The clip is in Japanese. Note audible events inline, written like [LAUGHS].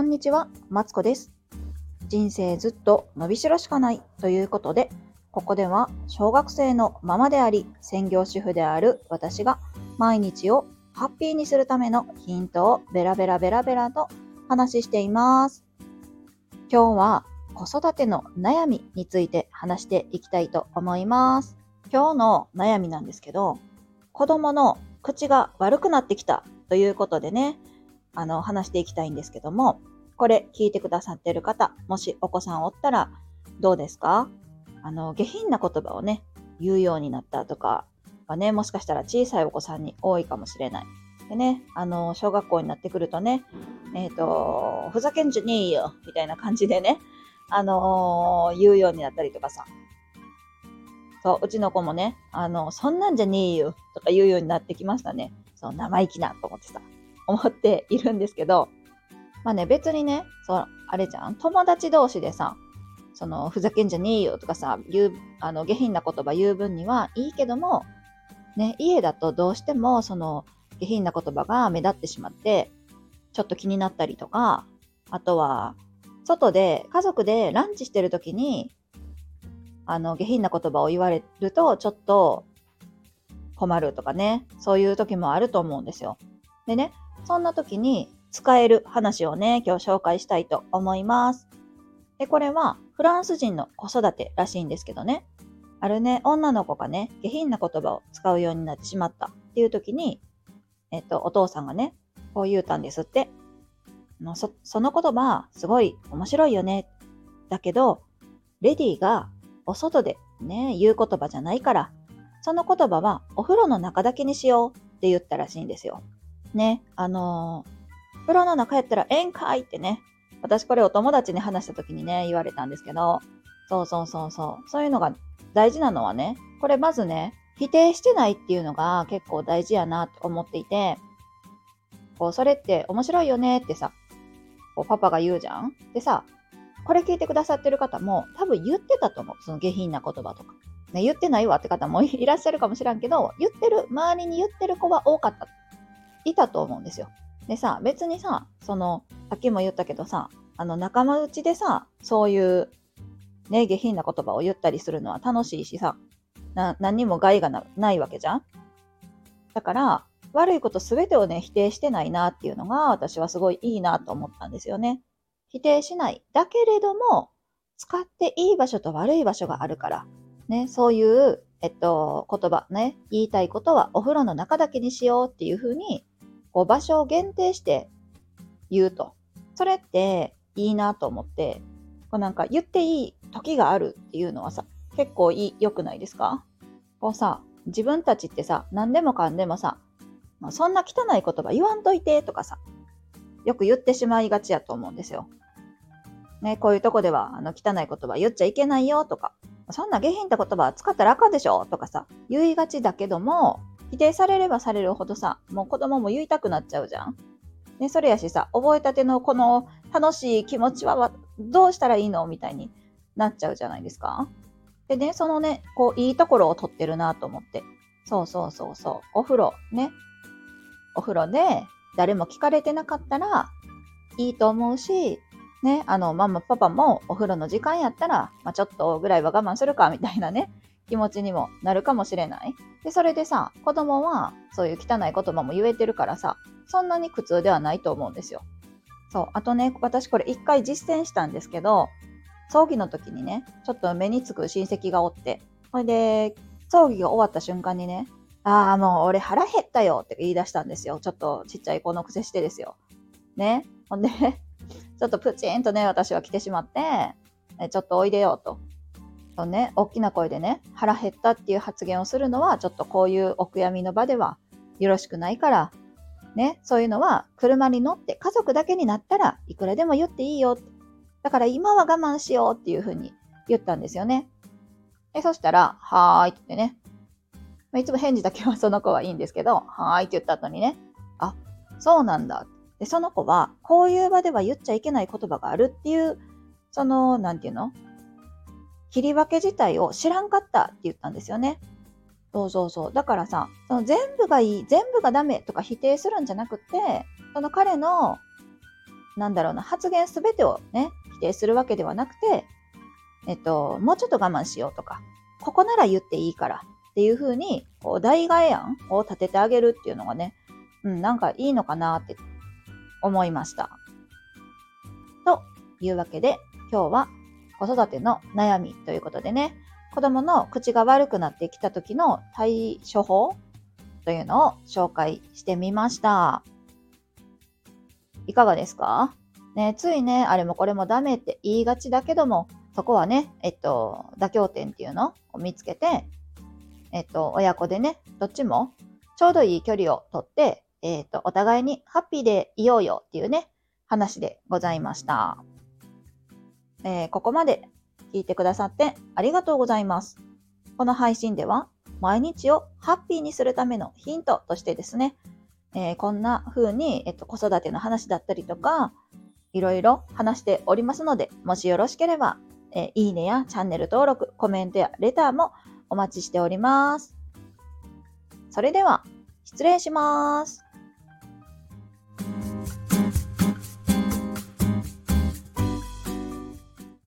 こんにちは、マツコです。人生ずっと伸びしろしかないということで、ここでは小学生のママであり、専業主婦である私が毎日をハッピーにするためのヒントをベラベラベラベラと話しています。今日は子育ての悩みについて話していきたいと思います。今日の悩みなんですけど、子供の口が悪くなってきたということでね、あの、話していきたいんですけども、これ聞いてくださってる方、もしお子さんおったらどうですか？あの、下品な言葉をね、言うようになったとかはね、もしかしたら小さいお子さんに多いかもしれない。でね、あの、小学校になってくるとね、えっ、と、ふざけんじゃねえよみたいな感じでね、あの言うようになったりとかさ。そう、うちの子もね、あの、そんなんじゃねえよとか言うようになってきましたね。そう、生意気なと思ってさ、思っているんですけど、まあね、別にね、そう、あれじゃん、友達同士でさ、その、ふざけんじゃねえよとかさ、言う、あの、下品な言葉言う分にはいいけども、ね、家だとどうしても、その、下品な言葉が目立ってしまって、ちょっと気になったりとか、あとは、外で、家族でランチしてる時に、あの、下品な言葉を言われると、ちょっと困るとかね、そういう時もあると思うんですよ。でね、そんな時に使える話をね、今日紹介したいと思います。で、これはフランス人の子育てらしいんですけどね、あるね、女の子がね、下品な言葉を使うようになってしまったっていう時に、えっと、お父さんがね、こう言うたんですって。のそその言葉、すごい面白いよね。だけど、レディがお外でね、言う言葉じゃないから、その言葉はお風呂の中だけにしようって言ったらしいんですよ。ね、あのー風呂の中やったら宴会ってね、私これお友達に話した時にね、言われたんですけど、そうそうそうそう、そういうのが大事なのはね、これまずね、否定してないっていうのが結構大事やなと思っていて、こう、それって面白いよねってさ、こうパパが言うじゃんでさ、これ聞いてくださってる方も多分言ってたと思う。その下品な言葉とか。ね、言ってないわって方もいらっしゃるかもしらんけど、言ってる、周りに言ってる子は多かった。いたと思うんですよ。でさ、別にさ、その、さっきも言ったけどさ、あの仲間内でさ、そういう、ね、下品な言葉を言ったりするのは楽しいしさ、な何にも害がなないわけじゃんだから、悪いことすべてをね、否定してないなっていうのが、私はすごいいいなと思ったんですよね。否定しない。だけれども、使っていい場所と悪い場所があるから、ね、そういう、えっと、言葉ね、言いたいことはお風呂の中だけにしようっていうふうに、こう場所を限定して言うと。それっていいなと思って、こうなんか言っていい時があるっていうのはさ、結構いい、良くないですか？こうさ、自分たちってさ、何でもかんでもさ、まあ、そんな汚い言葉言わんといてとかさ、よく言ってしまいがちやと思うんですよ。ね、こういうとこではあの汚い言葉言っちゃいけないよとか、そんな下品な言葉使ったらあかんでしょとかさ、言いがちだけども、否定されればされるほどさ、もう子供も言いたくなっちゃうじゃん。ね、それやしさ、覚えたてのこの楽しい気持ちはどうしたらいいのみたいになっちゃうじゃないですか。でね、そのね、こう、いいところを取ってるなと思って。そうそうそうそう。お風呂ね。お風呂で誰も聞かれてなかったらいいと思うし、ね、あの、ママ、パパもお風呂の時間やったら、まあ、ちょっとぐらいは我慢するか、みたいなね、気持ちにもなるかもしれない。で、それでさ、子供はそういう汚い言葉も言えてるからさ、そんなに苦痛ではないと思うんですよ。そう。あとね、私これ一回実践したんですけど、葬儀の時にね、ちょっと目につく親戚がおって、ほいで、葬儀が終わった瞬間にね、ああ、もう俺腹減ったよって言い出したんですよ。ちょっとちっちゃい子のくせしてですよ。ね。ほんで、[LAUGHS] ちょっとプチンとね、私は来てしまって、ちょっとおいでよと。とね、大きな声でね、腹減ったっていう発言をするのは、ちょっとこういうお悔やみの場ではよろしくないから、ね、そういうのは車に乗って家族だけになったらいくらでも言っていいよ。だから今は我慢しようっていうふうに言ったんですよね。でそしたら、はーいってね、まあいつも返事だけは [LAUGHS] その子はいいんですけど、はーいって言った後にね、あ、そうなんだ。で、その子は、こういう場では言っちゃいけない言葉があるっていう、その、なんていうの？切り分け自体を知らんかったって言ったんですよね。そうそうそう。だからさ、その全部がいい、全部がダメとか否定するんじゃなくて、その彼のなんだろうな、発言すべてをね、否定するわけではなくて、えっと、もうちょっと我慢しようとか、ここなら言っていいからっていうふうに、こう、代替案を立ててあげるっていうのがね、うん、なんかいいのかなって思いました。というわけで、今日は子育ての悩みということでね、子供の口が悪くなってきた時の対処法というのを紹介してみました。いかがですか？ね、ついね、あれもこれもダメって言いがちだけども、そこはね、えっと、妥協点っていうのを見つけて、えっと、親子でね、どっちもちょうどいい距離をとって、えっと、お互いにハッピーでいようよっていうね、話でございました。えー、ここまで聞いてくださってありがとうございます。この配信では、毎日をハッピーにするためのヒントとしてですね、えー、こんな風に、えっと、子育ての話だったりとか、いろいろ話しておりますので、もしよろしければ、えー、いいねやチャンネル登録、コメントやレターもお待ちしております。それでは、失礼します。